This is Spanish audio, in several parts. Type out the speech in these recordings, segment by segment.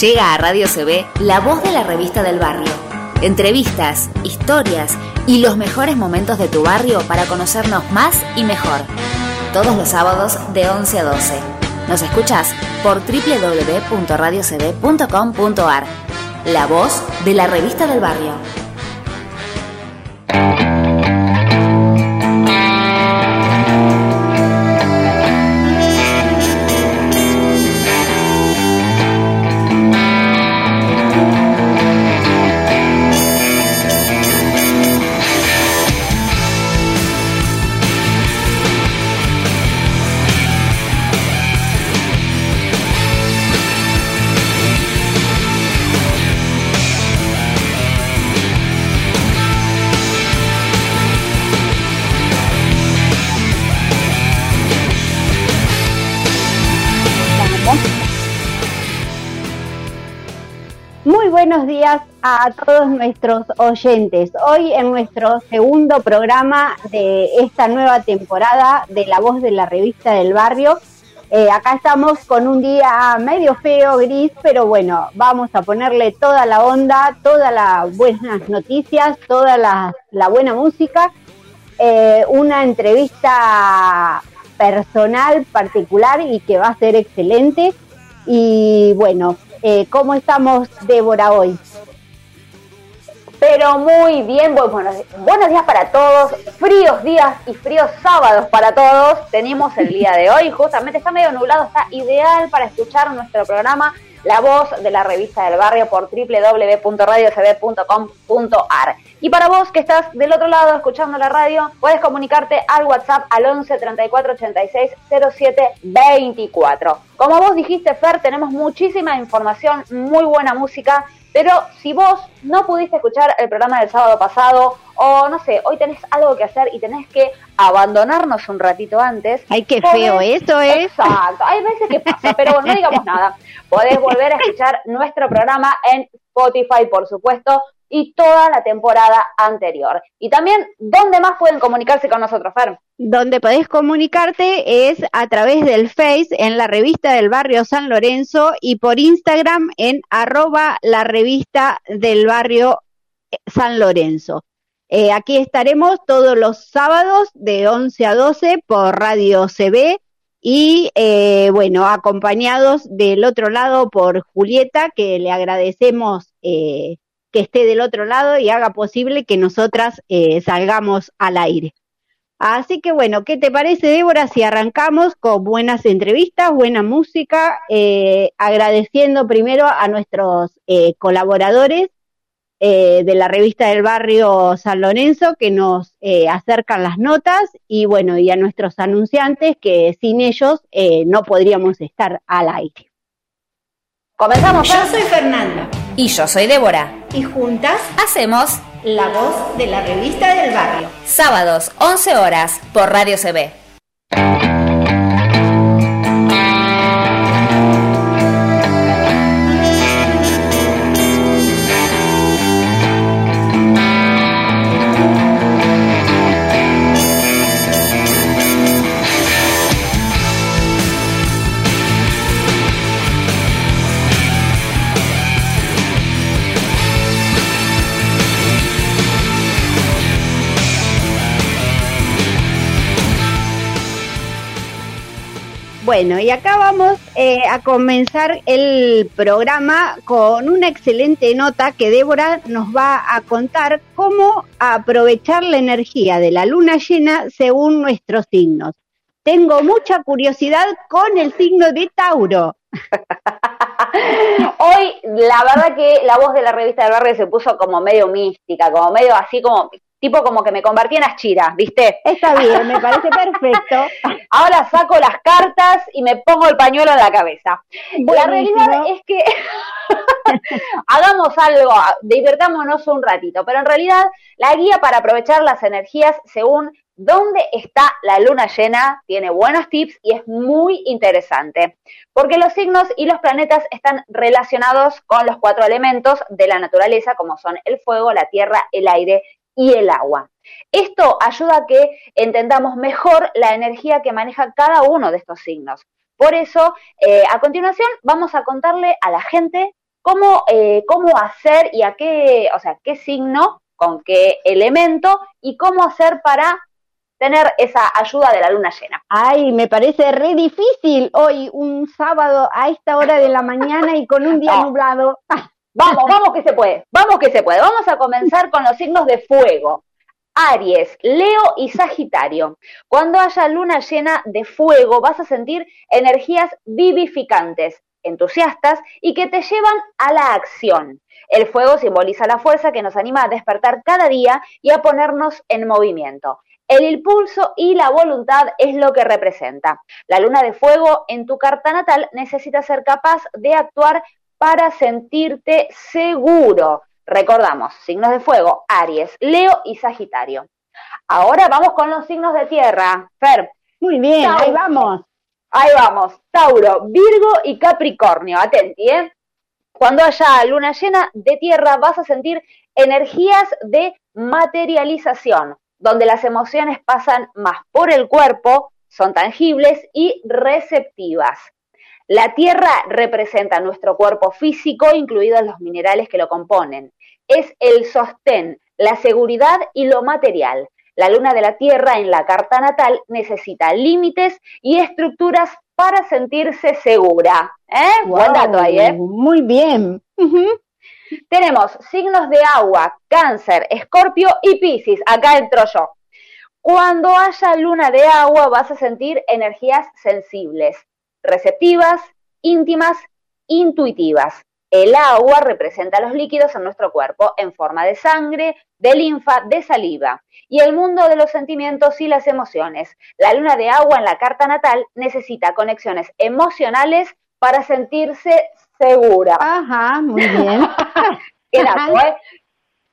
Llega a Radio CB la voz de la revista del barrio. Entrevistas, historias y los mejores momentos de tu barrio para conocernos más y mejor. Todos los sábados de 11 a 12. Nos escuchas por www.radiocb.com.ar. La voz de la revista del barrio. Buenos días a todos nuestros oyentes. Hoy en nuestro segundo programa de esta nueva temporada de La Voz de la Revista del Barrio. Eh, acá estamos con un día medio feo, gris, pero bueno, vamos a ponerle toda la onda, todas las buenas noticias, toda la, buena música. Eh, una entrevista personal, particular y que va a ser excelente. Y bueno, eh, ¿Cómo estamos, Débora, hoy? Pero muy bien, buenos, buenos días para todos, fríos días y fríos sábados para todos. Tenemos el día de hoy, justamente está medio nublado, está ideal para escuchar nuestro programa La Voz de la Revista del Barrio por www.radiocb.com.ar. Y para vos que estás del otro lado escuchando la radio, puedes comunicarte al WhatsApp al 11 34 86 07 24. Como vos dijiste, Fer, tenemos muchísima información, muy buena música, pero si vos no pudiste escuchar el programa del sábado pasado, o no sé, hoy tenés algo que hacer y tenés que abandonarnos un ratito antes. Ay, qué feo, eso es. Exacto, hay veces que pasa, pero no digamos nada. Podés volver a escuchar nuestro programa en Spotify, por supuesto, y toda la temporada anterior. Y también, ¿dónde más pueden comunicarse con nosotros, Fer? Donde podés comunicarte es a través del Face en la revista del barrio San Lorenzo y por Instagram en arroba la revista del barrio eh, San Lorenzo. Eh, aquí estaremos todos los sábados de 11 a 12 por Radio CB y eh, bueno, acompañados del otro lado por Julieta, que le agradecemos que esté del otro lado y haga posible que nosotras eh, salgamos al aire. Así que bueno, ¿qué te parece, Débora, si arrancamos con buenas entrevistas, buena música, eh, agradeciendo primero a nuestros eh, colaboradores de la revista del barrio San Lorenzo que nos acercan las notas y bueno, y a nuestros anunciantes que sin ellos no podríamos estar al aire. Comenzamos. Yo soy Fernanda. Y yo soy Débora. Y juntas hacemos La Voz de la Revista del Barrio. Sábados, 11 horas, por Radio CB. Bueno, y acá vamos eh, a comenzar el programa con una excelente nota que Débora nos va a contar cómo aprovechar la energía de la luna llena según nuestros signos. Tengo mucha curiosidad con el signo de Tauro. Hoy, la verdad que la voz de la revista del barrio se puso como medio mística, como medio así como tipo como que me convertí en Ashira, ¿viste? Está bien, me parece perfecto. Ahora saco las cartas y me pongo el pañuelo en la cabeza. La realidad es que hagamos algo, divertámonos un ratito, pero en realidad la guía para aprovechar las energías según dónde está la luna llena tiene buenos tips y es muy interesante, porque los signos y los planetas están relacionados con los cuatro elementos de la naturaleza, como son el fuego, la tierra, el aire y el agua. Esto ayuda a que entendamos mejor la energía que maneja cada uno de estos signos. Por eso, eh, a continuación, vamos a contarle a la gente cómo, eh, cómo hacer y a qué, o sea, qué signo, con qué elemento y cómo hacer para tener esa ayuda de la luna llena. Ay, me parece re difícil hoy, un sábado a esta hora de la mañana y con un día nublado. Vamos, vamos que se puede, vamos que se puede. Vamos a comenzar con los signos de fuego. Aries, Leo y Sagitario. Cuando haya luna llena de fuego vas a sentir energías vivificantes, entusiastas y que te llevan a la acción. El fuego simboliza la fuerza que nos anima a despertar cada día y a ponernos en movimiento. El impulso y la voluntad es lo que representa. La luna de fuego en tu carta natal necesita ser capaz de actuar para sentirte seguro. Recordamos, signos de fuego, Aries, Leo y Sagitario. Ahora vamos con los signos de tierra. Fer. Muy bien, ahí vamos. Ahí vamos. Tauro, Virgo y Capricornio. Atenti, ¿eh? Cuando haya luna llena de tierra vas a sentir energías de materialización, donde las emociones pasan más por el cuerpo, son tangibles y receptivas. La tierra representa nuestro cuerpo físico, incluidos los minerales que lo componen. Es el sostén, la seguridad y lo material. La luna de la tierra en la carta natal necesita límites y estructuras para sentirse segura. ¿Eh? Buen dato ahí, ¿eh? Muy bien. Tenemos signos de agua, cáncer, escorpio y piscis. Acá entro yo. Cuando haya luna de agua vas a sentir energías sensibles, receptivas, íntimas, intuitivas. El agua representa los líquidos en nuestro cuerpo en forma de sangre, de linfa, de saliva. Y el mundo de los sentimientos y las emociones. La luna de agua en la carta natal necesita conexiones emocionales para sentirse segura. Ajá, muy bien. ¿Qué ¿eh?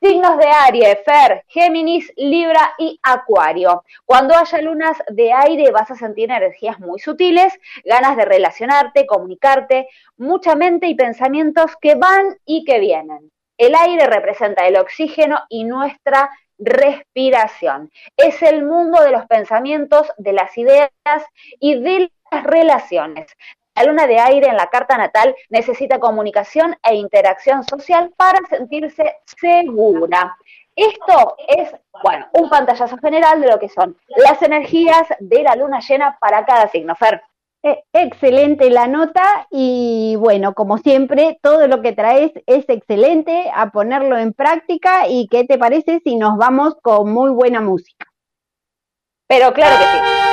Signos de Aries, Fer, Géminis, Libra y Acuario. Cuando haya lunas de aire vas a sentir energías muy sutiles, ganas de relacionarte, comunicarte, mucha mente y pensamientos que van y que vienen. El aire representa el oxígeno y nuestra respiración. Es el mundo de los pensamientos, de las ideas y de las relaciones. La luna de aire en la carta natal necesita comunicación e interacción social para sentirse segura. Esto es, bueno, un pantallazo general de lo que son las energías de la luna llena para cada signo. Fer. Eh, excelente la nota y bueno, como siempre, todo lo que traes es excelente, a ponerlo en práctica y ¿qué te parece si nos vamos con muy buena música? Pero claro que sí.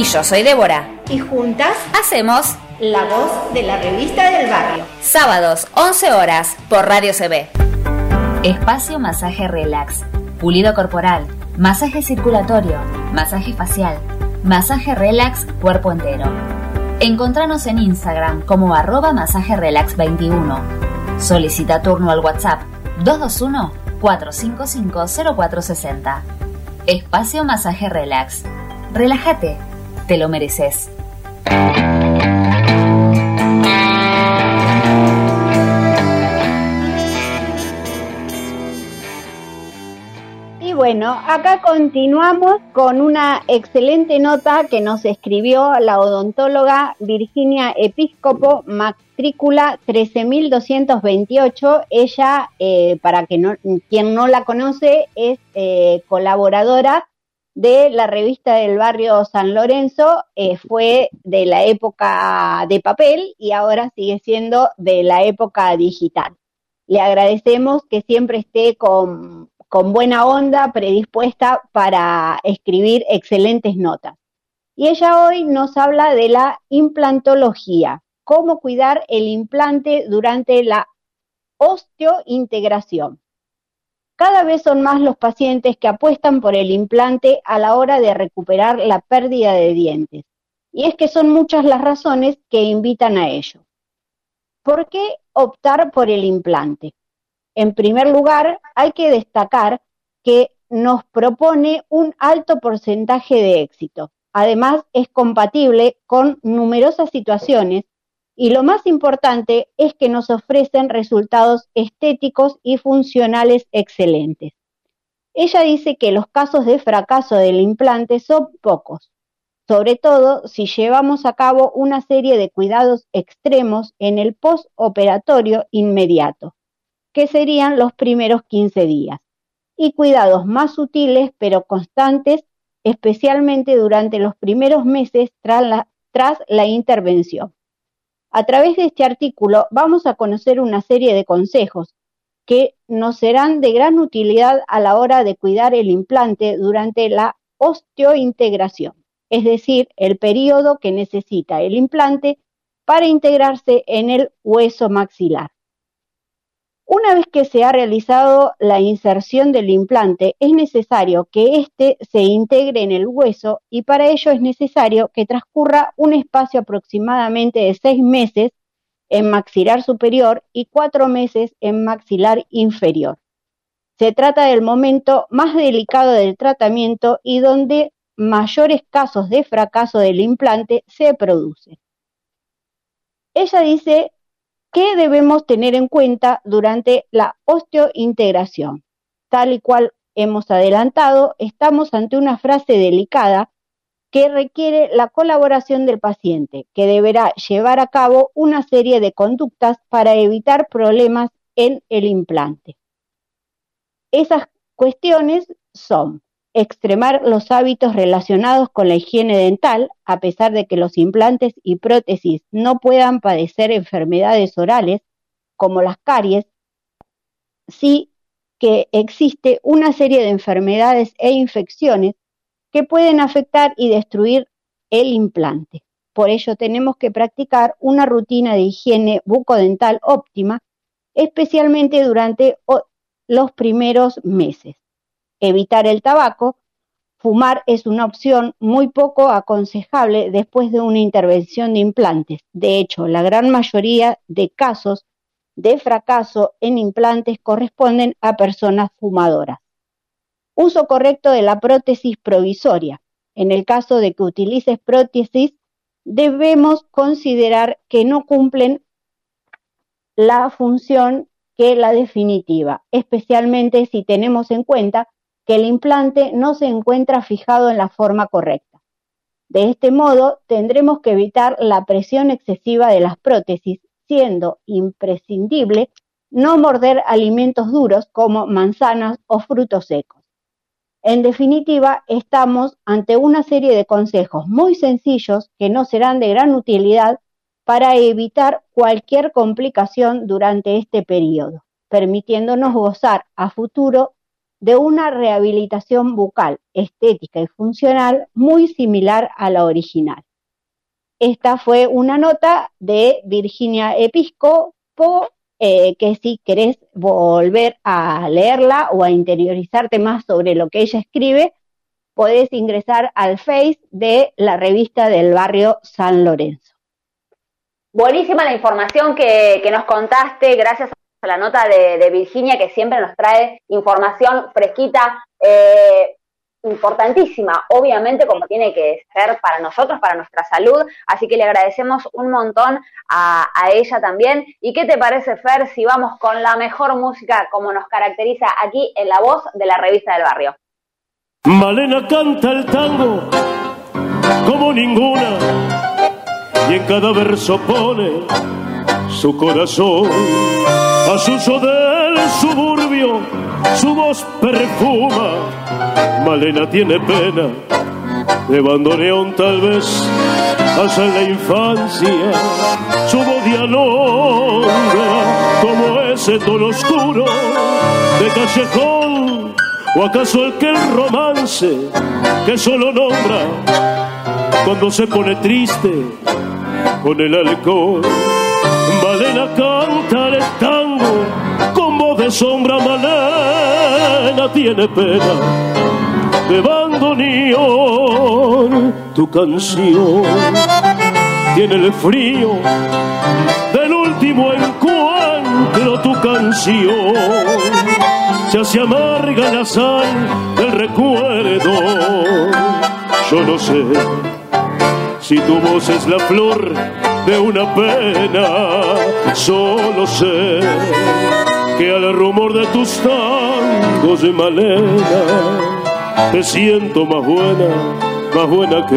Y yo soy Débora. Y juntas hacemos La Voz de la Revista del Barrio. Sábados, 11 horas, por Radio CB. Espacio Masaje Relax. Pulido corporal, masaje circulatorio, masaje facial, masaje relax cuerpo entero. Encontranos en Instagram como arroba masaje relax 21. Solicita turno al WhatsApp 221-455-0460. Espacio Masaje Relax. Relájate, te lo mereces. Y bueno, acá continuamos con una excelente nota que nos escribió la odontóloga Virginia Episcopo, matrícula 13228. Ella, eh, para que no, quien no la conoce, es eh, colaboradora de la revista del barrio San Lorenzo, eh, fue de la época de papel y ahora sigue siendo de la época digital. Le agradecemos que siempre esté con con buena onda, predispuesta para escribir excelentes notas. Y ella hoy nos habla de la implantología, cómo cuidar el implante durante la osteointegración. Cada vez son más los pacientes que apuestan por el implante a la hora de recuperar la pérdida de dientes. Y es que son muchas las razones que invitan a ello. ¿Por qué optar por el implante? En primer lugar, hay que destacar que nos propone un alto porcentaje de éxito. Además, es compatible con numerosas situaciones y lo más importante es que nos ofrecen resultados estéticos y funcionales excelentes. Ella dice que los casos de fracaso del implante son pocos, sobre todo si llevamos a cabo una serie de cuidados extremos en el postoperatorio inmediato que serían los primeros 15 días, y cuidados más sutiles pero constantes, especialmente durante los primeros meses tras la, tras la intervención. A través de este artículo vamos a conocer una serie de consejos que nos serán de gran utilidad a la hora de cuidar el implante durante la osteointegración, es decir, el periodo que necesita el implante para integrarse en el hueso maxilar. Una vez que se ha realizado la inserción del implante, es necesario que éste se integre en el hueso y para ello es necesario que transcurra un espacio aproximadamente de seis meses en maxilar superior y cuatro meses en maxilar inferior. Se trata del momento más delicado del tratamiento y donde mayores casos de fracaso del implante se producen. Ella dice ¿Qué debemos tener en cuenta durante la osteointegración? Tal y cual hemos adelantado, estamos ante una frase delicada que requiere la colaboración del paciente, que deberá llevar a cabo una serie de conductas para evitar problemas en el implante. Esas cuestiones son extremar los hábitos relacionados con la higiene dental, a pesar de que los implantes y prótesis no puedan padecer enfermedades orales como las caries, sí que existe una serie de enfermedades e infecciones que pueden afectar y destruir el implante. Por ello tenemos que practicar una rutina de higiene bucodental óptima, especialmente durante los primeros meses evitar el tabaco, fumar es una opción muy poco aconsejable después de una intervención de implantes. De hecho, la gran mayoría de casos de fracaso en implantes corresponden a personas fumadoras. Uso correcto de la prótesis provisoria. En el caso de que utilices prótesis, debemos considerar que no cumplen la función que la definitiva, especialmente si tenemos en cuenta que el implante no se encuentra fijado en la forma correcta. De este modo, tendremos que evitar la presión excesiva de las prótesis, siendo imprescindible no morder alimentos duros como manzanas o frutos secos. En definitiva, estamos ante una serie de consejos muy sencillos que no serán de gran utilidad para evitar cualquier complicación durante este periodo, permitiéndonos gozar a futuro de una rehabilitación bucal estética y funcional muy similar a la original. Esta fue una nota de Virginia Episcopo, eh, que si querés volver a leerla o a interiorizarte más sobre lo que ella escribe, podés ingresar al Face de la revista del barrio San Lorenzo. Buenísima la información que, nos contaste, gracias la nota de, Virginia que siempre nos trae información fresquita, eh, importantísima, obviamente como tiene que ser para nosotros, para nuestra salud, así que le agradecemos un montón a, a, ella también. ¿Y qué te parece, Fer, si vamos con la mejor música como nos caracteriza aquí en la voz de la revista del barrio? Malena canta el tango como ninguna y en cada verso pone su corazón. A suso del suburbio su voz perfuma. Malena tiene pena de bandoneón tal vez hasta en la infancia. Su voz dialoga como ese tono oscuro de callejón. ¿O acaso el que el romance que solo nombra cuando se pone triste con el alcohol. Sombra, Malena tiene pena de bandoneón. Tu canción tiene el frío del último encuentro, tu canción se hace amarga la sal del recuerdo. Yo no sé si tu voz es la flor de una pena, solo sé que al rumor de tus tangos de malena te siento más buena, más buena que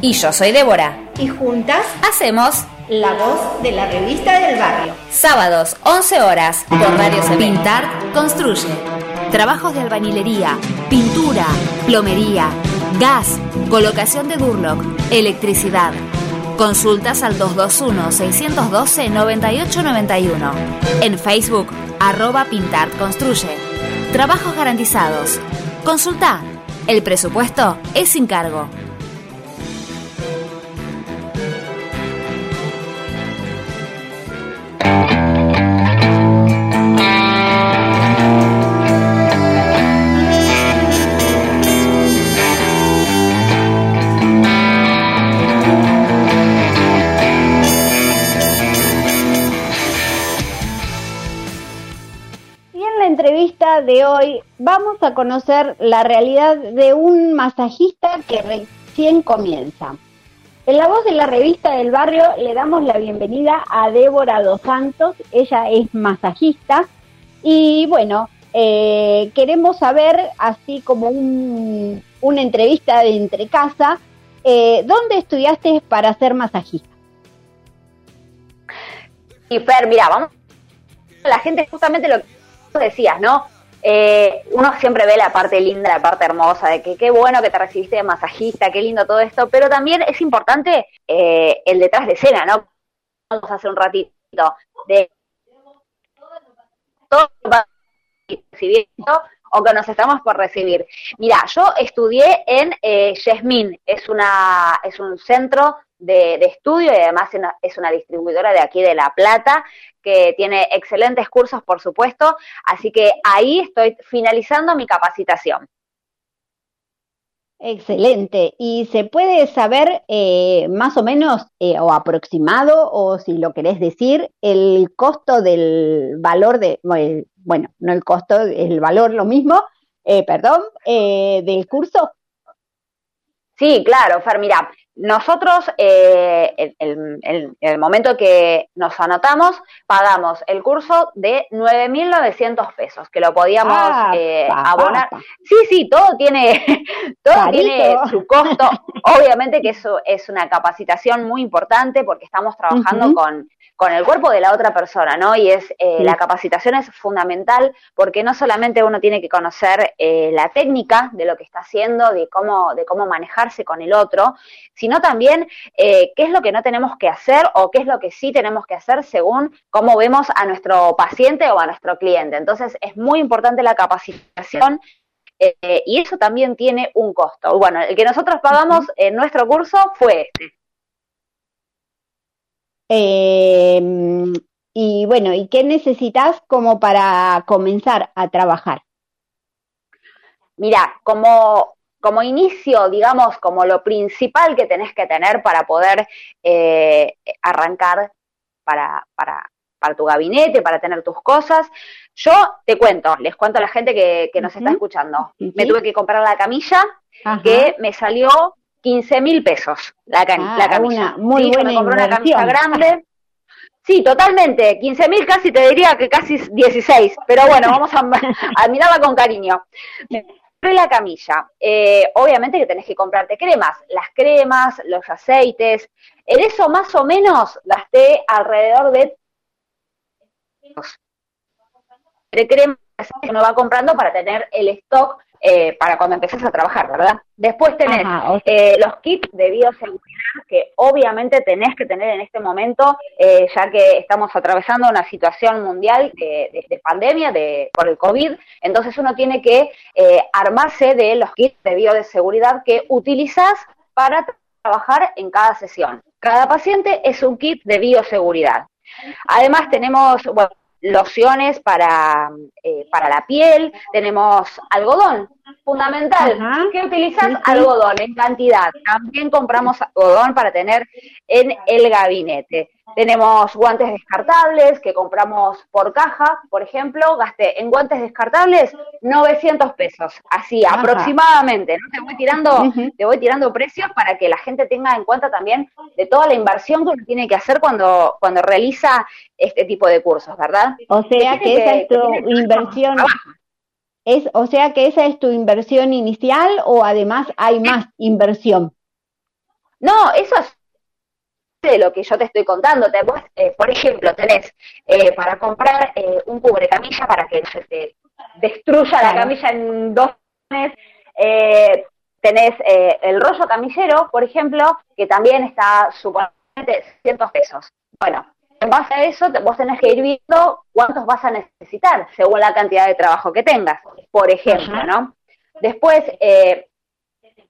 Y yo soy Débora. Y juntas hacemos La Voz de la Revista del Barrio. Sábados, 11 horas, por Radio Pintar, construye. Trabajos de albañilería, pintura, plomería, gas, colocación de Durlock, electricidad. Consultas al 221-612-9891. En Facebook, arroba Pintar Construye. Trabajos garantizados. Consulta. El presupuesto es sin cargo. De hoy vamos a conocer la realidad de un masajista que recién comienza. En la voz de la revista del barrio le damos la bienvenida a Débora Dos Santos, ella es masajista y bueno, eh, queremos saber, así como un, una entrevista de entre casa, eh, ¿dónde estudiaste para ser masajista? Y Fer, mira, vamos, la gente justamente lo que decías, ¿no? Eh, uno siempre ve la parte linda, la parte hermosa, de que qué bueno que te recibiste de masajista, qué lindo todo esto, pero también es importante eh, el detrás de escena, ¿no? Vamos a hacer un ratito de todo recibiendo o que nos estamos por recibir. Mira, yo estudié en eh, es, una, es un centro de, estudio y además es una distribuidora de aquí de La Plata, que tiene excelentes cursos, por supuesto, así que ahí estoy finalizando mi capacitación. Excelente. ¿Y se puede saber eh, más o menos eh, o aproximado o si lo querés decir el costo del valor de, bueno, no el costo, el valor lo mismo, eh, perdón, del curso? Sí, claro, Fer, mira, nosotros, eh, en, el momento que nos anotamos, pagamos el curso de 9.900 pesos, que lo podíamos ah, eh, abonar. Sí, sí, todo tiene, todo tiene su costo. Obviamente que eso es una capacitación muy importante porque estamos trabajando con con el cuerpo de la otra persona, ¿no? Y es eh, la capacitación es fundamental porque no solamente uno tiene que conocer la técnica de lo que está haciendo, de cómo, de cómo manejarse con el otro, sino también eh, qué es lo que no tenemos que hacer o qué es lo que sí tenemos que hacer según cómo vemos a nuestro paciente o a nuestro cliente. Entonces es muy importante la capacitación y eso también tiene un costo. Bueno, el que nosotros pagamos en nuestro curso fue este. Eh, y bueno, ¿y qué necesitas como para comenzar a trabajar? Mira, como, como inicio, digamos, como lo principal que tenés que tener para poder eh, arrancar para, para, para tu gabinete, para tener tus cosas. Yo te cuento, les cuento a la gente que, nos está escuchando. Me tuve que comprar la camilla que me salió 15 mil pesos la, ah, la camisa. muy buena me compré una camisa grande. Sí, totalmente. 15 mil casi te diría que casi 16. Pero bueno, vamos a, a mirarla con cariño. Me compré la camilla. Eh, obviamente que tenés que comprarte cremas. Las cremas, los aceites. En eso más o menos gasté alrededor de de cremas que uno va comprando para tener el stock eh, para cuando empieces a trabajar, ¿verdad? Después tenés eh, los kits de bioseguridad que obviamente tenés que tener en este momento, eh, ya que estamos atravesando una situación mundial de, pandemia de, por el COVID, entonces uno tiene que armarse de los kits de bioseguridad que utilizas para trabajar en cada sesión. Cada paciente es un kit de bioseguridad. Además tenemos, bueno, lociones para, eh, para la piel, tenemos algodón, fundamental. ¿Qué utilizas? Algodón en cantidad. También compramos algodón para tener en el gabinete. Tenemos guantes descartables que compramos por caja, por ejemplo, gasté en guantes descartables 900 pesos, así aproximadamente, ¿no? Te voy tirando, te voy tirando precios para que la gente tenga en cuenta también de toda la inversión que uno tiene que hacer cuando, cuando realiza este tipo de cursos, ¿verdad? O sea que, esa es tu inversión. Es, o sea que esa es tu inversión inicial o además hay más inversión. No, eso es de lo que yo te estoy contando. Te, eh, por ejemplo, tenés eh, para comprar eh, un cubre camilla para que se te destruya la camilla en dos meses. tenés el rollo camillero, por ejemplo, que también está supuestamente 100 pesos. Bueno, en base a eso vos tenés que ir viendo cuántos vas a necesitar según la cantidad de trabajo que tengas, por ejemplo, ¿no? Después, eh,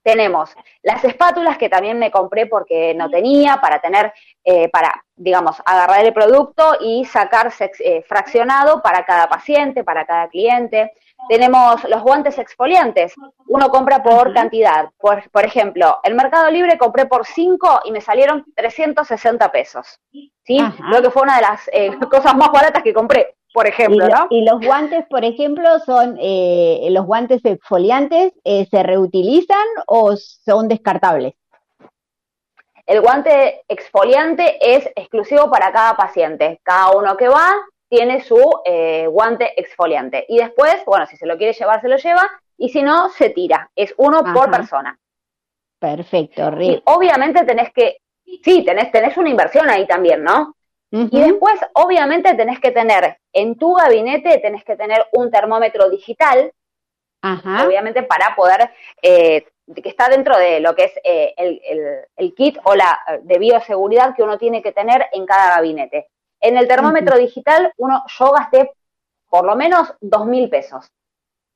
tenemos las espátulas que también me compré porque no tenía para tener, eh, para, digamos, agarrar el producto y sacar eh, fraccionado para cada paciente, para cada cliente. Tenemos los guantes exfoliantes. Uno compra por cantidad. Por, por ejemplo, el Mercado Libre compré por 5 y me salieron 360 pesos. ¿Sí? Creo que fue una de las eh, cosas más baratas que compré por ejemplo, y, ¿no? Y los guantes, por ejemplo, son eh, los guantes exfoliantes, eh, ¿se reutilizan o son descartables? El guante exfoliante es exclusivo para cada paciente. Cada uno que va tiene su eh, guante exfoliante. Y después, bueno, si se lo quiere llevar, se lo lleva. Y si no, se tira. Es uno por persona. Perfecto. Y obviamente tenés que, sí, tenés, tenés una inversión ahí también, ¿no? Y después, obviamente, tenés que tener en tu gabinete, tenés que tener un termómetro digital, obviamente para poder, eh, que está dentro de lo que es eh, el, kit o la de bioseguridad que uno tiene que tener en cada gabinete. En el termómetro digital, uno, yo gasté por lo menos dos mil pesos.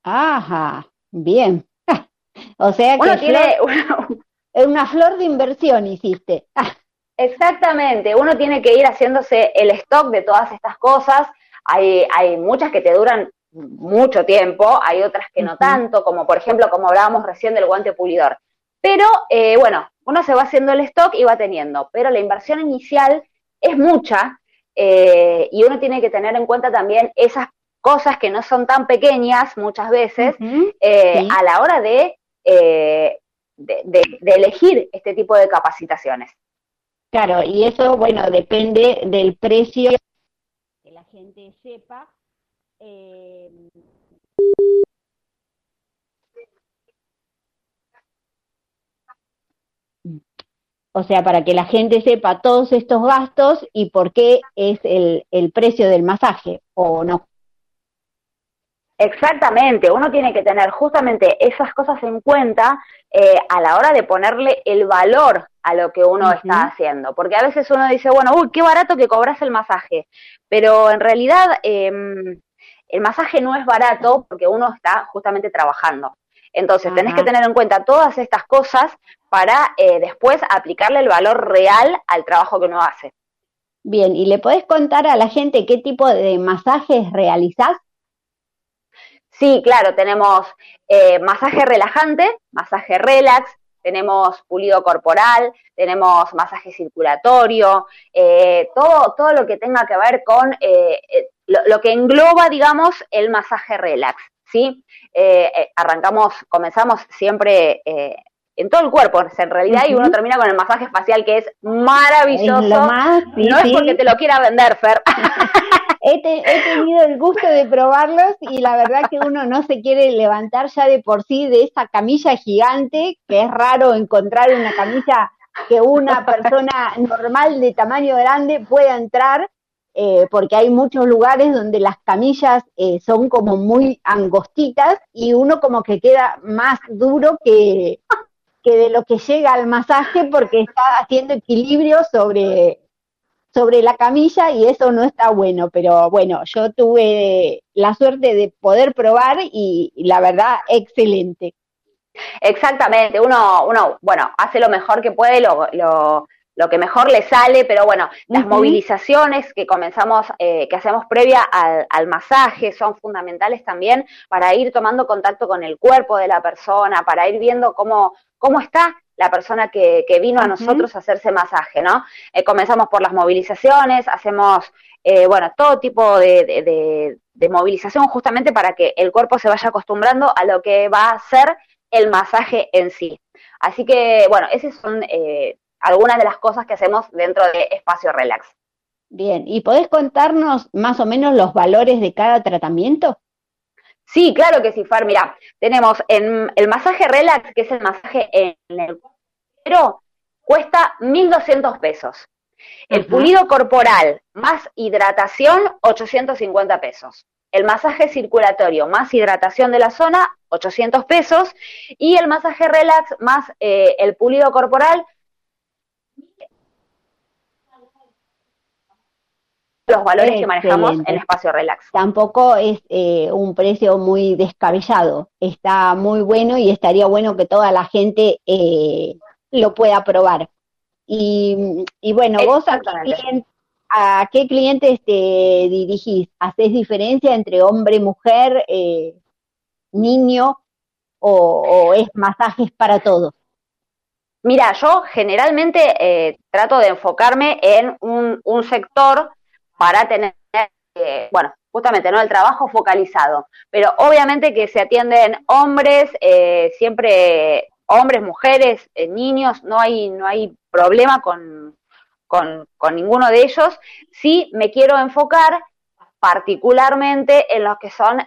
Ajá, bien. o sea que tiene una flor de inversión hiciste. Exactamente, uno tiene que ir haciéndose el stock de todas estas cosas. Hay, hay muchas que te duran mucho tiempo, hay otras que no tanto, como por ejemplo, como hablábamos recién del guante pulidor. Pero eh, bueno, uno se va haciendo el stock y va teniendo, pero la inversión inicial es mucha eh, y uno tiene que tener en cuenta también esas cosas que no son tan pequeñas muchas veces eh, a la hora de, de, elegir este tipo de capacitaciones. Claro, y eso, bueno, depende del precio que la gente sepa. O sea, para que la gente sepa todos estos gastos y por qué es el, el precio del masaje o no. Exactamente, uno tiene que tener justamente esas cosas en cuenta eh, a la hora de ponerle el valor a lo que uno está haciendo, porque a veces uno dice, bueno, uy, qué barato que cobras el masaje, pero en realidad eh, el masaje no es barato porque uno está justamente trabajando. Entonces, tenés que tener en cuenta todas estas cosas para eh, después aplicarle el valor real al trabajo que uno hace. Bien, ¿y le podés contar a la gente qué tipo de masajes realizás? Sí, claro, tenemos eh, masaje relajante, masaje relax, tenemos pulido corporal, tenemos masaje circulatorio, eh, todo, todo lo que tenga que ver con lo, que engloba, digamos, el masaje relax. ¿Sí? Eh, eh, arrancamos, comenzamos siempre eh, en todo el cuerpo, en realidad, y uno termina con el masaje facial que es maravilloso. no es porque te lo quiera vender, Fer. he, tenido el gusto de probarlos y la verdad que uno no se quiere levantar ya de por sí de esa camilla gigante, que es raro encontrar una camilla que una persona normal de tamaño grande pueda entrar eh, porque hay muchos lugares donde las camillas eh, son como muy angostitas y uno como que queda más duro que, que de lo que llega al masaje porque está haciendo equilibrio sobre, sobre la camilla y eso no está bueno, pero bueno, yo tuve la suerte de poder probar y, la verdad, excelente. Exactamente, uno, uno, bueno, hace lo mejor que puede, lo, lo, lo que mejor le sale, pero bueno, las movilizaciones que comenzamos, eh, que hacemos previa al, masaje son fundamentales también para ir tomando contacto con el cuerpo de la persona, para ir viendo cómo, cómo está la persona que, que vino a nosotros a hacerse masaje, ¿no? Eh, comenzamos por las movilizaciones, hacemos, eh, bueno, todo tipo de, de, movilización justamente para que el cuerpo se vaya acostumbrando a lo que va a ser el masaje en sí. Así que, bueno, esos son eh, algunas de las cosas que hacemos dentro de Espacio Relax. Bien, ¿y podés contarnos más o menos los valores de cada tratamiento? Sí, claro que sí, Far. Mira, tenemos en el masaje relax, que es el masaje en el cuero, cuesta 1.200 pesos. El pulido corporal más hidratación, 850 pesos. El masaje circulatorio más hidratación de la zona, 800 pesos. Y el masaje relax más eh, el pulido corporal, los valores que manejamos en espacio relax. Tampoco es eh, un precio muy descabellado, está muy bueno y estaría bueno que toda la gente eh, lo pueda probar. Y, bueno, vos a qué, clientes te dirigís? ¿Haces diferencia entre hombre, mujer, eh, niño o, es masajes para todos? Mira, yo generalmente trato de enfocarme en un, un sector para tener, eh, bueno, justamente, ¿no? El trabajo focalizado. Pero obviamente que se atienden hombres, eh, siempre hombres, mujeres, eh, niños, no hay, no hay problema con, con, ninguno de ellos. Sí me quiero enfocar particularmente en los que son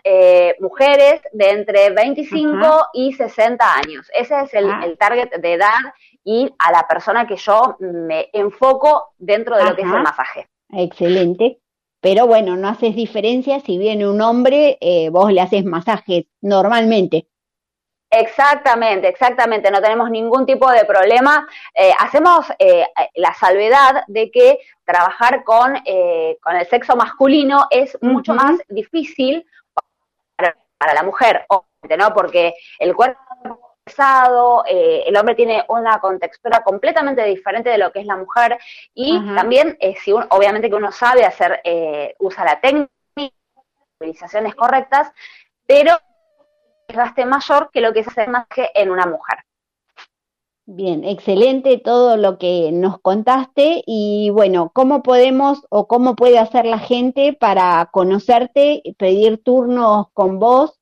mujeres de entre 25 y 60 años. Ese es el, ah. el, target de edad y a la persona que yo me enfoco dentro de lo que es el masaje. Excelente. Pero bueno, no haces diferencia si viene un hombre, eh, vos le haces masajes normalmente. Exactamente, exactamente, no tenemos ningún tipo de problema. Eh, hacemos eh, la salvedad de que trabajar con, con el sexo masculino es mucho más difícil para, para la mujer, ¿no? Porque el cuerpo eh, el hombre tiene una contextura completamente diferente de lo que es la mujer y también, eh, si obviamente que uno sabe hacer, eh, usa la técnica, movilizaciones correctas, pero desgaste mayor que lo que es hacer masaje en una mujer. Bien, excelente todo lo que nos contaste y bueno, ¿cómo podemos o cómo puede hacer la gente para conocerte, pedir turnos con vos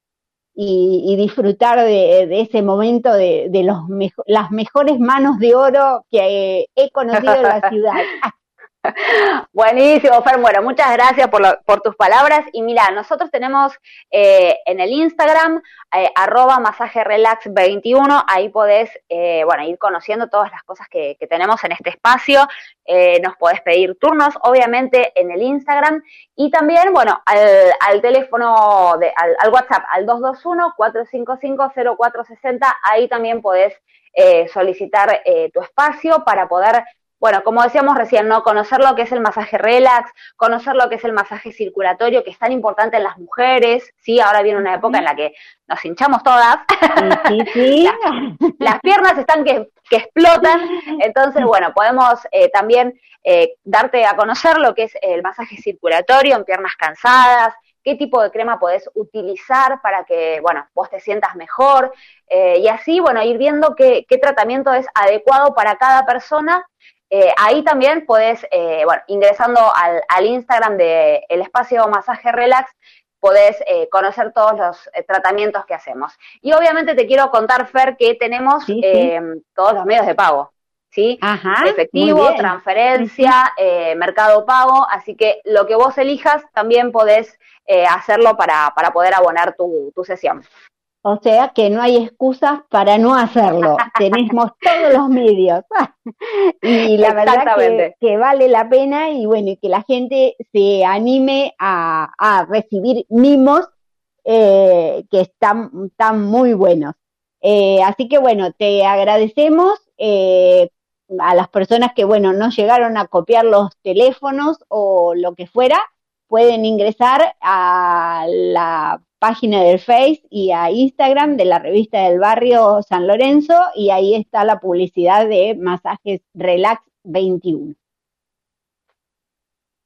y, disfrutar de, ese momento de, los las mejores manos de oro que he conocido en la ciudad? Buenísimo, Fer. Bueno, muchas gracias por, tus palabras. Y mira, nosotros tenemos eh, en el Instagram, eh, arroba masaje relax 21, ahí podés, eh, bueno, ir conociendo todas las cosas que, tenemos en este espacio. nos podés pedir turnos, obviamente, en el Instagram. Y también, bueno, al, teléfono, de, al, al, WhatsApp, al 221-455-0460, ahí también podés solicitar tu espacio para poder bueno, como decíamos recién, ¿no? Conocer lo que es el masaje relax, conocer lo que es el masaje circulatorio, que es tan importante en las mujeres, ¿sí? Ahora viene una época en la que nos hinchamos todas. Sí, sí. las, piernas están que, explotan. Entonces, bueno, podemos eh, también eh, darte a conocer lo que es el masaje circulatorio en piernas cansadas, qué tipo de crema podés utilizar para que, bueno, vos te sientas mejor. Eh, y así, bueno, ir viendo qué, qué tratamiento es adecuado para cada persona eh, ahí también podés, eh, bueno, ingresando al, Instagram de el espacio Masaje Relax, podés eh, conocer todos los tratamientos que hacemos. Y obviamente te quiero contar, Fer, que tenemos todos los medios de pago. ¿Sí? Efectivo, transferencia, mercado pago, así que lo que vos elijas también podés hacerlo para, para poder abonar tu, tu sesión. O sea que no hay excusas para no hacerlo. Tenemos todos los medios. y la verdad que, vale la pena y bueno, y que la gente se anime a, recibir mimos eh, que están, están, muy buenos. Eh, así que bueno, te agradecemos eh, a las personas que bueno, no llegaron a copiar los teléfonos o lo que fuera, pueden ingresar a la página del Face y a Instagram de la revista del barrio San Lorenzo y ahí está la publicidad de Masajes Relax 21.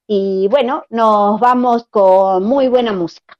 Y bueno, nos vamos con muy buena música.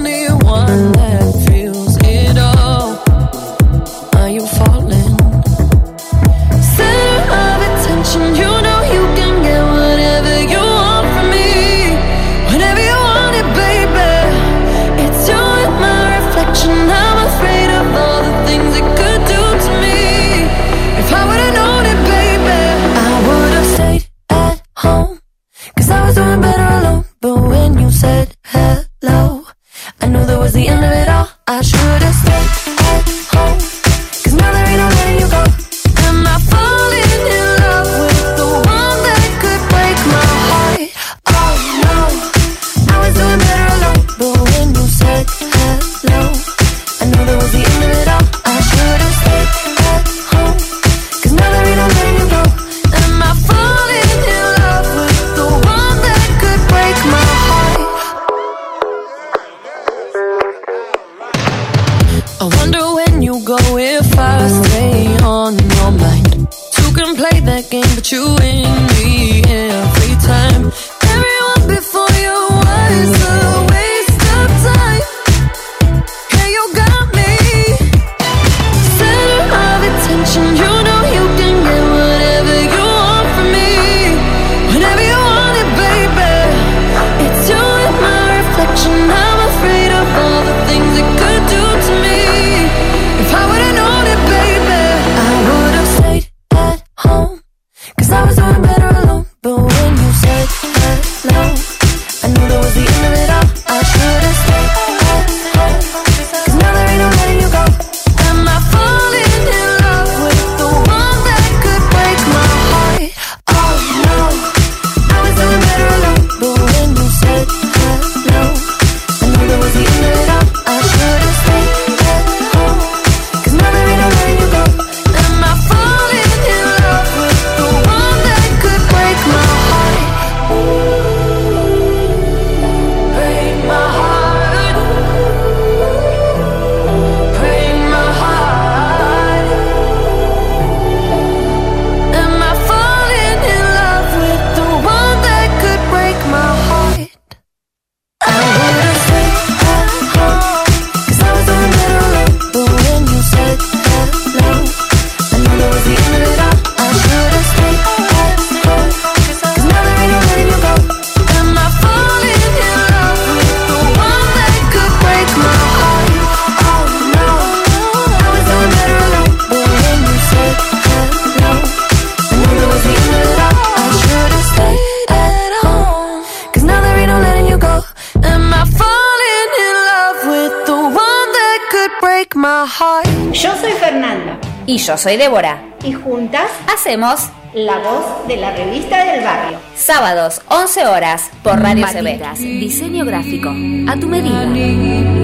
soy Débora. Y juntas hacemos La Voz de la Revista del Barrio. Sábados, 11 horas, por Radio CB. Diseño gráfico, a tu medida.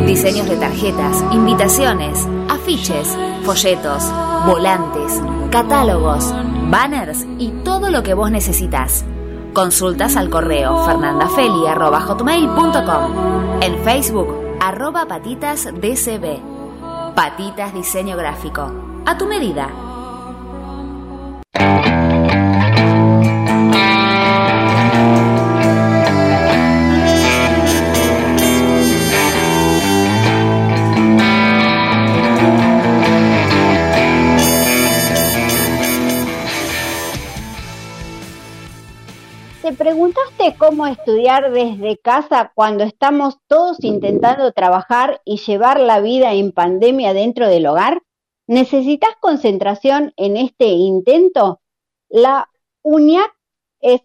Diseños de tarjetas, invitaciones, afiches, folletos, volantes, catálogos, banners y todo lo que vos necesitas. Consultas al correo fernandafeli.com. En Facebook, arroba patitasdcb. Patitas Diseño Gráfico. A tu medida. ¿Te preguntaste cómo estudiar desde casa cuando estamos todos intentando trabajar y llevar la vida en pandemia dentro del hogar? ¿Necesitas concentración en este intento? La UNIAC es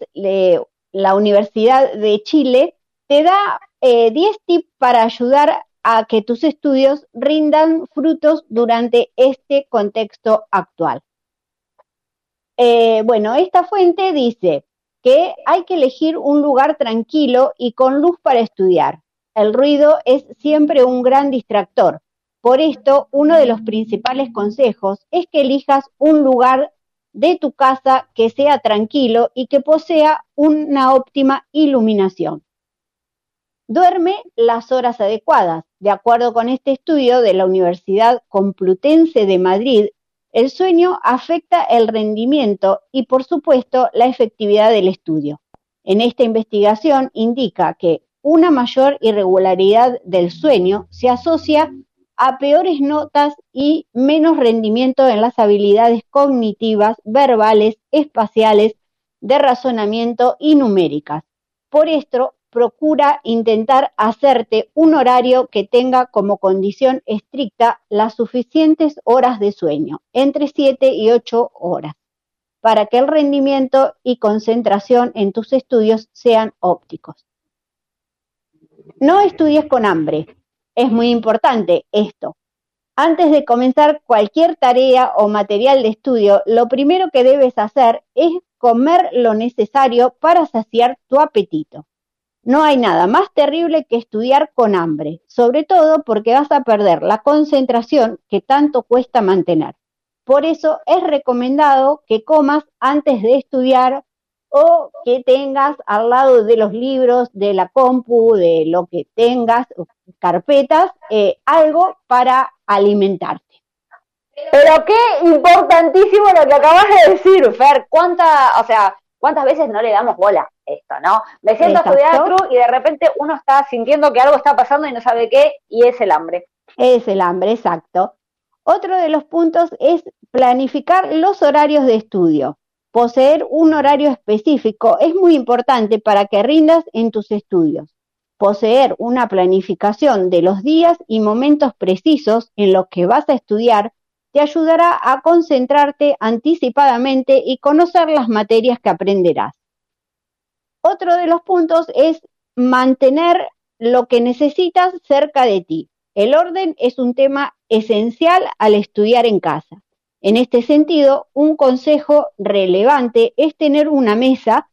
la Universidad de Chile, te da 10 eh, tips para ayudar a que tus estudios rindan frutos durante este contexto actual. Eh, bueno, esta fuente dice, que hay que elegir un lugar tranquilo y con luz para estudiar. El ruido es siempre un gran distractor. Por esto, uno de los principales consejos es que elijas un lugar de tu casa que sea tranquilo y que posea una óptima iluminación. Duerme las horas adecuadas. De acuerdo con este estudio de la Universidad Complutense de Madrid, el sueño afecta el rendimiento y, por supuesto, la efectividad del estudio. En esta investigación indica que una mayor irregularidad del sueño se asocia a peores notas y menos rendimiento en las habilidades cognitivas, verbales, espaciales, de razonamiento y numéricas. Por esto, procura intentar hacerte un horario que tenga como condición estricta las suficientes horas de sueño, entre 7 y 8 horas, para que el rendimiento y concentración en tus estudios sean ópticos. No estudies con hambre. Es muy importante esto. Antes de comenzar cualquier tarea o material de estudio, lo primero que debes hacer es comer lo necesario para saciar tu apetito. No hay nada más terrible que estudiar con hambre, sobre todo porque vas a perder la concentración que tanto cuesta mantener. Por eso es recomendado que comas antes de estudiar o que tengas al lado de los libros, de la compu, de lo que tengas, carpetas, eh, algo para alimentarte. Pero qué importantísimo lo que acabas de decir, Fer. ¿Cuánta, o sea, cuántas veces no le damos bola? esto, ¿no? Me siento a estudiar y de repente uno está sintiendo que algo está pasando y no sabe qué, y es el hambre. Es el hambre, exacto. Otro de los puntos es planificar los horarios de estudio. Poseer un horario específico es muy importante para que rindas en tus estudios. Poseer una planificación de los días y momentos precisos en los que vas a estudiar te ayudará a concentrarte anticipadamente y conocer las materias que aprenderás. Otro de los puntos es mantener lo que necesitas cerca de ti. El orden es un tema esencial al estudiar en casa. En este sentido, un consejo relevante es tener una mesa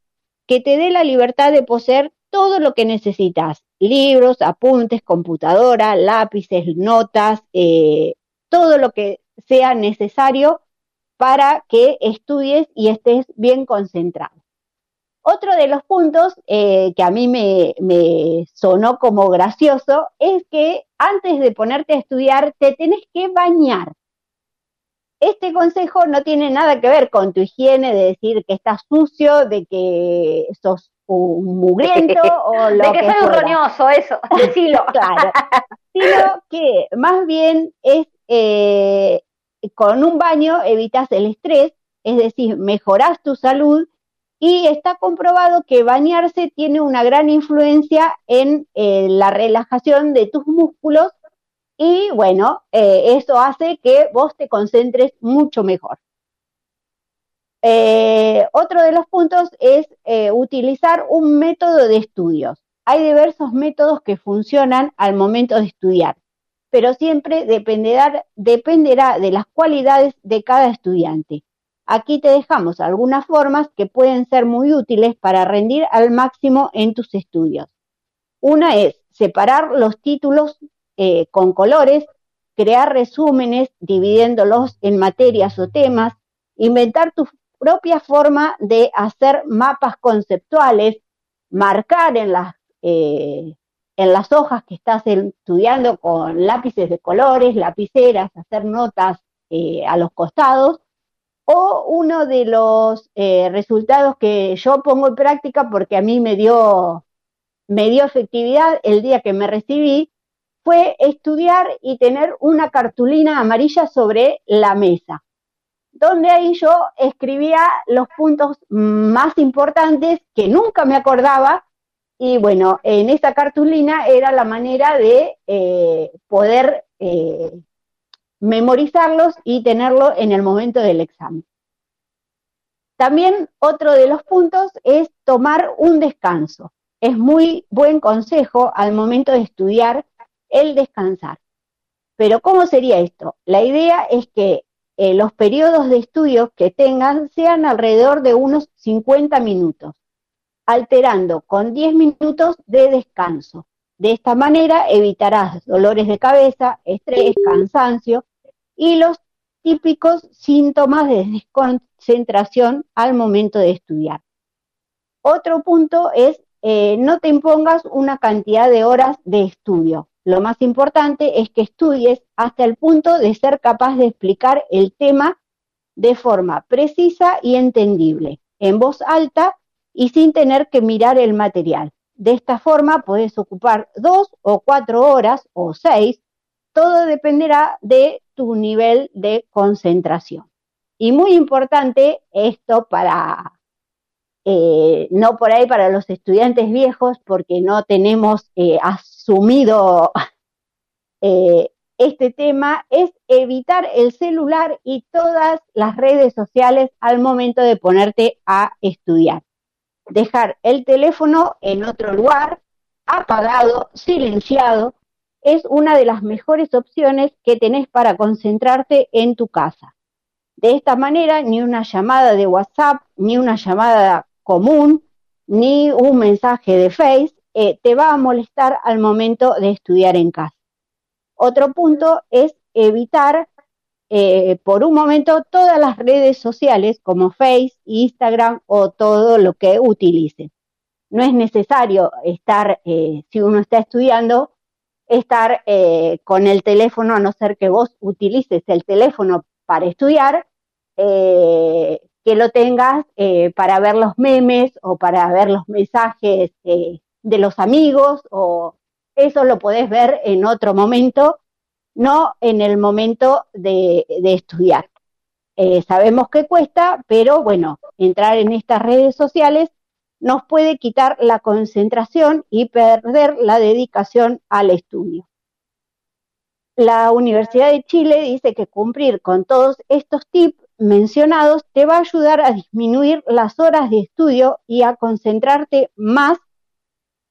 que te dé la libertad de poseer todo lo que necesitas. Libros, apuntes, computadora, lápices, notas, eh, todo lo que sea necesario para que estudies y estés bien concentrado. Otro de los puntos eh, que a mí me, sonó como gracioso es que antes de ponerte a estudiar te tenés que bañar. Este consejo no tiene nada que ver con tu higiene de decir que estás sucio, de que sos un mugriento o lo de que, soy un roñoso, eso, decilo. claro. Sino que más bien es eh, con un baño evitas el estrés, es decir, mejoras tu salud y está comprobado que bañarse tiene una gran influencia en eh, la relajación de tus músculos y bueno, eh, eso hace que vos te concentres mucho mejor. Eh, otro de los puntos es utilizar un método de estudios. Hay diversos métodos que funcionan al momento de estudiar. pero siempre dependerá, dependerá de las cualidades de cada estudiante. Aquí te dejamos algunas formas que pueden ser muy útiles para rendir al máximo en tus estudios. Una es separar los títulos eh, con colores, crear resúmenes dividiéndolos en materias o temas, inventar tu propia forma de hacer mapas conceptuales, marcar en las, eh, en las hojas que estás estudiando con lápices de colores, lapiceras, hacer notas eh, a los costados, o uno de los resultados que yo pongo en práctica porque a mí me dio, me dio efectividad el día que me recibí, fue estudiar y tener una cartulina amarilla sobre la mesa donde ahí yo escribía los puntos más importantes que nunca me acordaba y bueno, en esa cartulina era la manera de eh, poder eh, memorizarlos y tenerlo en el momento del examen. También otro de los puntos es tomar un descanso. Es muy buen consejo al momento de estudiar el descansar. Pero ¿cómo sería esto? La idea es que eh, los periodos de estudio que tengan sean alrededor de unos 50 minutos, alterando con 10 minutos de descanso. De esta manera evitarás dolores de cabeza, estrés, cansancio y los típicos síntomas de desconcentración al momento de estudiar. Otro punto es eh, no te impongas una cantidad de horas de estudio. Lo más importante es que estudies hasta el punto de ser capaz de explicar el tema de forma precisa y entendible, en voz alta y sin tener que mirar el material. De esta forma puedes ocupar dos o cuatro horas o seis, todo dependerá de tu nivel de concentración. Y muy importante esto para, eh, no por ahí para los estudiantes viejos, porque no tenemos eh, asumido eh, este tema, es evitar el celular y todas las redes sociales al momento de ponerte a estudiar. Dejar el teléfono en otro lugar, apagado, silenciado, es una de las mejores opciones que tenés para concentrarte en tu casa. De esta manera, ni una llamada de WhatsApp, ni una llamada común, ni un mensaje de Face eh, te va a molestar al momento de estudiar en casa. Otro punto es evitar eh, por un momento todas las redes sociales como Face, Instagram o todo lo que utilicen. No es necesario estar, eh, si uno está estudiando, estar con el teléfono, a no ser que vos utilices el teléfono para estudiar, que lo tengas para ver los memes o para ver los mensajes de los amigos o eso lo podés ver en otro momento, no en el momento de, estudiar. Eh, sabemos que cuesta, pero bueno, entrar en estas redes sociales nos puede quitar la concentración y perder la dedicación al estudio. La Universidad de Chile dice que cumplir con todos estos tips mencionados te va a ayudar a disminuir las horas de estudio y a concentrarte más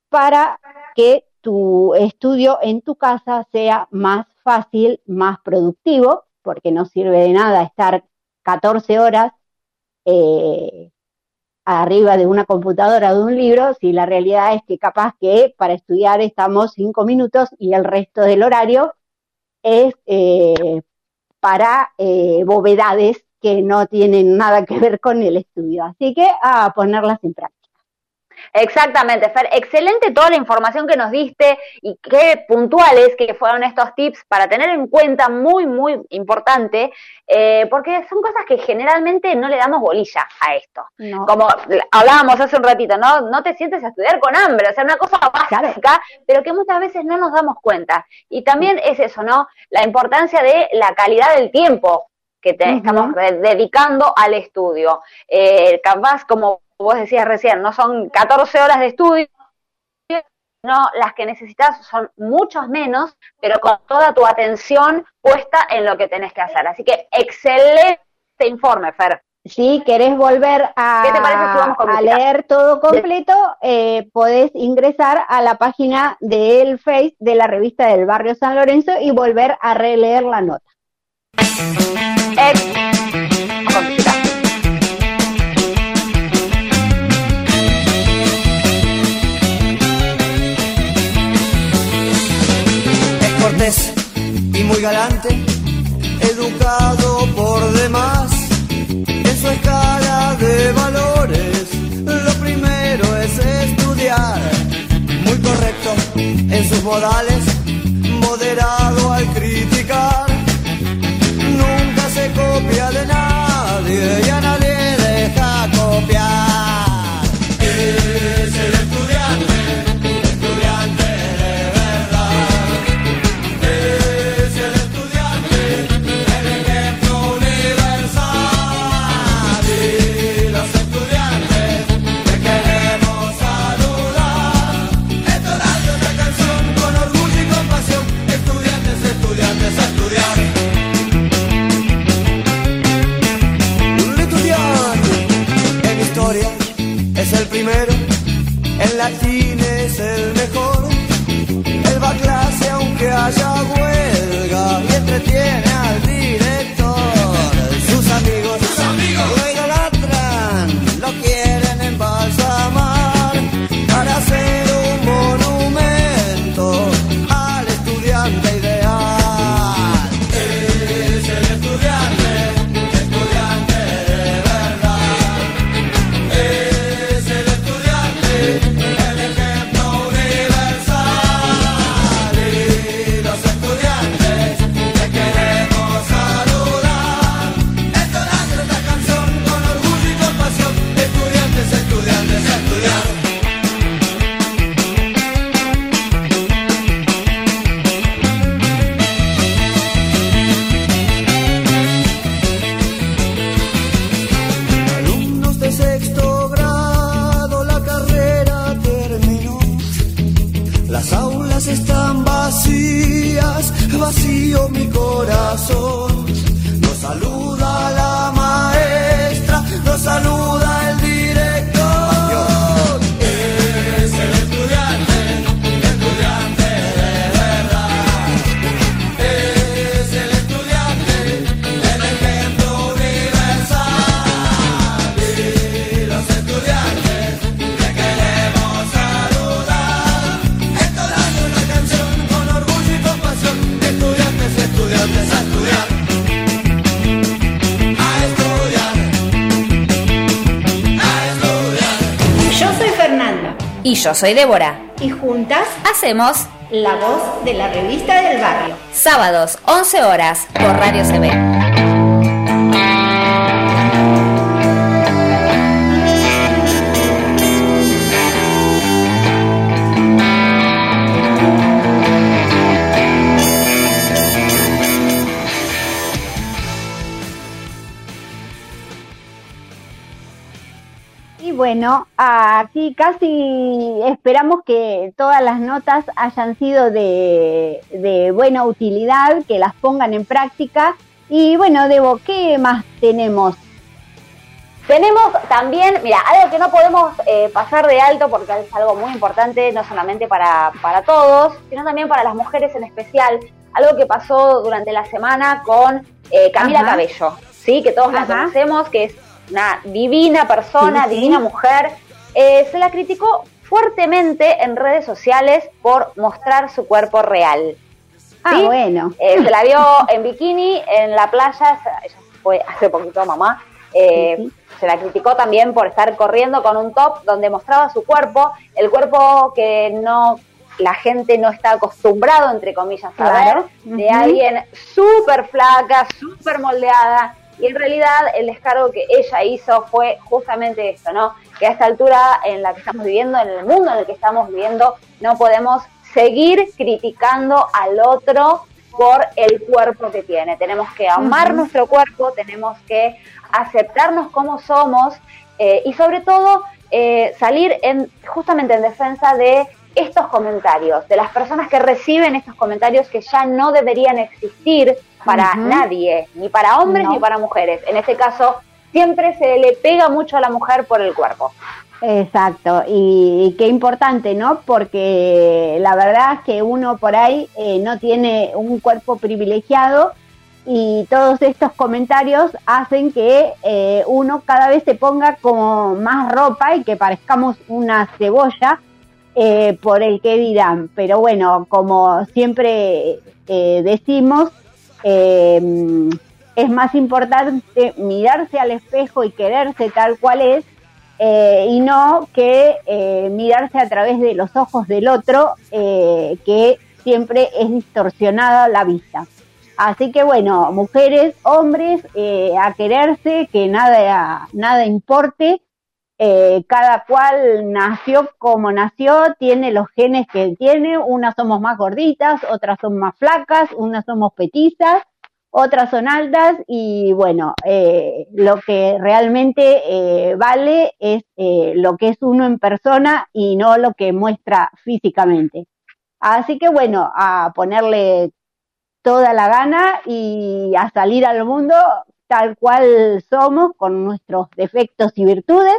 para que tu estudio en tu casa sea más fácil, más productivo, porque no sirve de nada estar 14 horas eh, arriba de una computadora de un libro, si la realidad es que capaz que para estudiar estamos 5 minutos y el resto del horario es eh, para eh, bovedades que no tienen nada que ver con el estudio. Así que a ponerlas en práctica. Exactamente, Fer. Excelente toda la información que nos diste y qué puntuales que fueron estos tips para tener en cuenta, muy, muy importante, eh, porque son cosas que generalmente no le damos bolilla a esto. Como hablábamos hace un ratito, ¿no? No te sientes a estudiar con hambre, o sea, una cosa básica, pero que muchas veces no nos damos cuenta. Y también es eso, ¿no? La importancia de la calidad del tiempo que te estamos dedicando al estudio. Eh, capaz, como vos decías recién, no son 14 horas de estudio, no, las que necesitas son muchos menos, pero con toda tu atención puesta en lo que tenés que hacer. Así que excelente informe, Fer. si querés volver a, leer todo completo, eh, podés ingresar a la página del Face de la revista del Barrio San Lorenzo y volver a releer la nota. Es muy galante, educado por demás su escala de valores, lo primero es estudiar. Muy correcto en sus modales, moderado al criticar. Nunca se copia de nadie y a nadie deja copiar. Aunque yo soy Débora. Y juntas hacemos La Voz de la Revista del Barrio. Sábados, 11 horas, por Radio CB. bueno, aquí casi esperamos que todas las notas hayan sido de, buena utilidad, que las pongan en práctica. Y bueno, Debo, ¿qué más tenemos? Tenemos también, mira, algo que no podemos eh, pasar de alto porque es algo muy importante, no solamente para, todos, sino también para las mujeres en especial. Algo que pasó durante la semana con eh, Camila Cabello, ¿sí? Que todos la conocemos, que es una divina persona, divina mujer, eh, se la criticó fuertemente en redes sociales por mostrar su cuerpo real. Ah, bueno. Eh, se la vio en bikini en la playa, ella fue hace poquito mamá. Eh, se la criticó también por estar corriendo con un top donde mostraba su cuerpo, el cuerpo que no la gente no está acostumbrado, entre comillas, a ver, de alguien súper flaca, súper moldeada, y en realidad el descargo que ella hizo fue justamente esto, ¿no? Que a esta altura en la que estamos viviendo, en el mundo en el que estamos viviendo, no podemos seguir criticando al otro por el cuerpo que tiene. Tenemos que amar nuestro cuerpo, tenemos que aceptarnos como somos eh, y sobre todo eh, salir en, justamente en defensa de estos comentarios, de las personas que reciben estos comentarios que ya no deberían existir para nadie, ni para hombres ni para mujeres. En este caso, siempre se le pega mucho a la mujer por el cuerpo. Exacto, y, qué importante, ¿no? Porque la verdad es que uno por ahí eh, no tiene un cuerpo privilegiado y todos estos comentarios hacen que eh, uno cada vez se ponga como más ropa y que parezcamos una cebolla eh, por el que dirán. Pero bueno, como siempre eh, es más importante mirarse al espejo y quererse tal cual es y no que mirarse a través de los ojos del otro, que siempre es distorsionada la vista. Así que bueno, mujeres, hombres, eh, a quererse, que nada, nada importe. Eh, cada cual nació como nació, tiene los genes que tiene, unas somos más gorditas, otras son más flacas, unas somos petizas, otras son altas y bueno, eh, lo que realmente vale es lo que es uno en persona y no lo que muestra físicamente. Así que bueno, a ponerle toda la gana y a salir al mundo tal cual somos, con nuestros defectos y virtudes.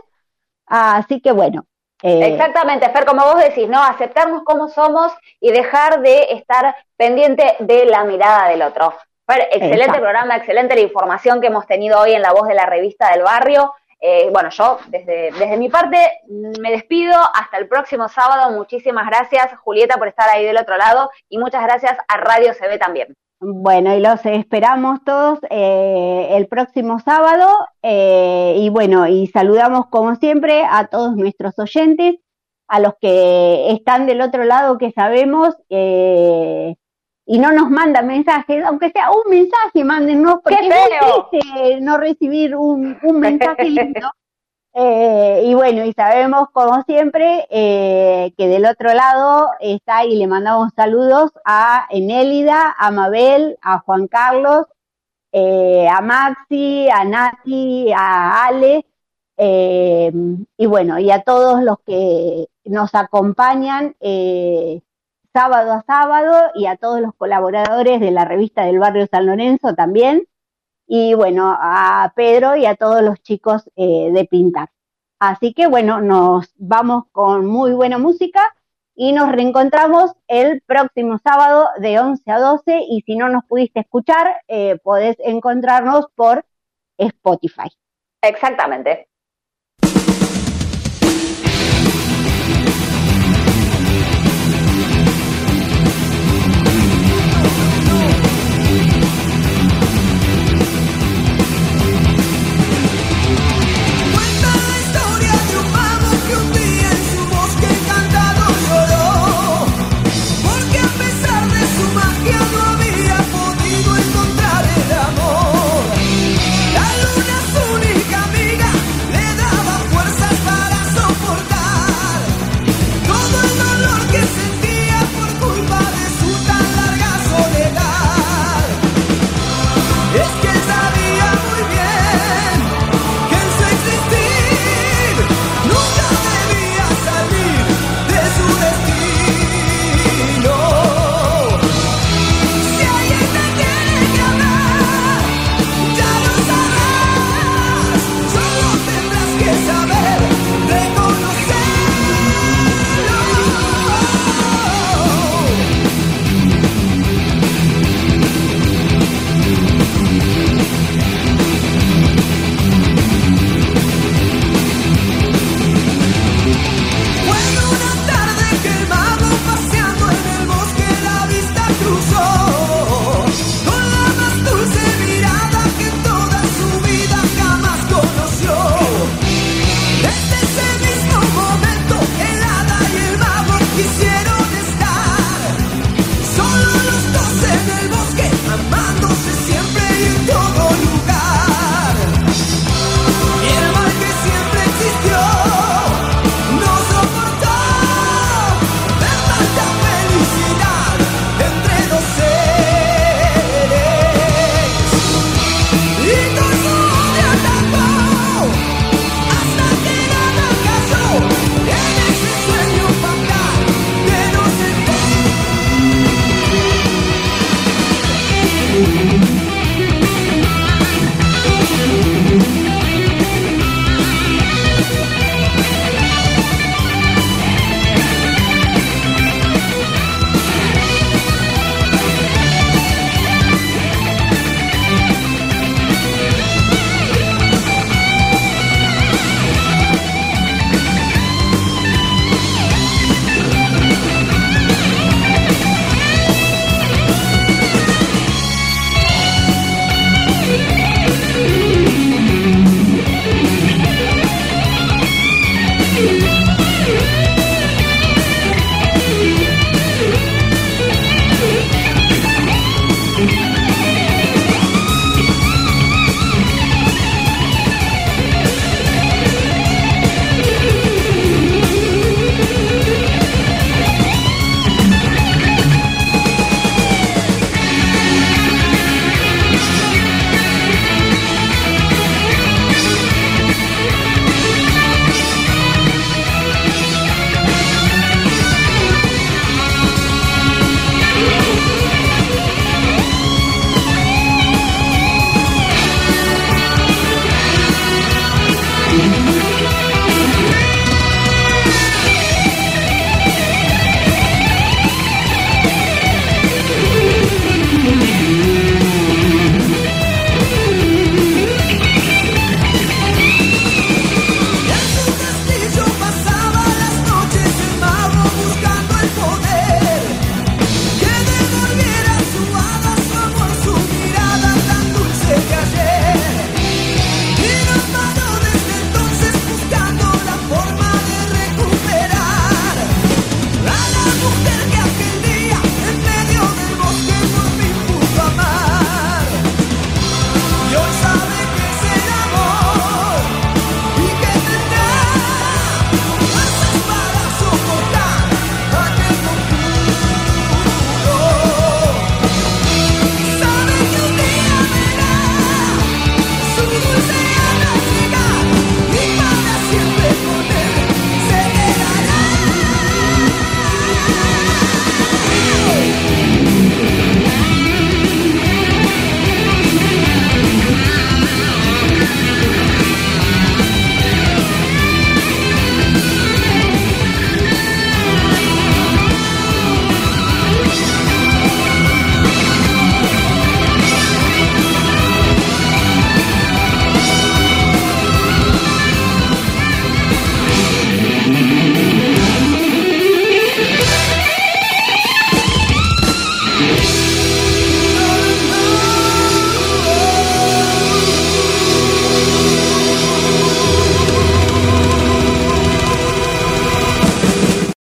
Así que bueno. Eh, Exactamente, Fer, como vos decís, ¿no? Aceptarnos como somos y dejar de estar pendiente de la mirada del otro. Fer, excelente programa, excelente la información que hemos tenido hoy en la voz de la revista del barrio. Eh, bueno, yo desde, desde mi parte me despido. Hasta el próximo sábado. Muchísimas gracias, Julieta, por estar ahí del otro lado y muchas gracias a Radio CB también. Bueno, y los esperamos todos eh, el próximo sábado. Eh, y bueno, y saludamos como siempre a todos nuestros oyentes, a los que están del otro lado que sabemos y no nos mandan mensajes, aunque sea un mensaje, mándennos, porque es triste no recibir un, mensaje lindo. Eh, y bueno, y sabemos como siempre eh, que del otro lado está y le mandamos saludos a Enélida, a Mabel, a Juan Carlos, eh, a Maxi, a Nati, a Ale, y bueno, y a todos los que nos acompañan sábado a sábado y a todos los colaboradores de la revista del barrio San Lorenzo también. Y bueno, a Pedro y a todos los chicos eh, de Pintar. Así que bueno, nos vamos con muy buena música y nos reencontramos el próximo sábado de 11 a 12 y si no nos pudiste escuchar, eh, podés encontrarnos por Spotify. Exactamente.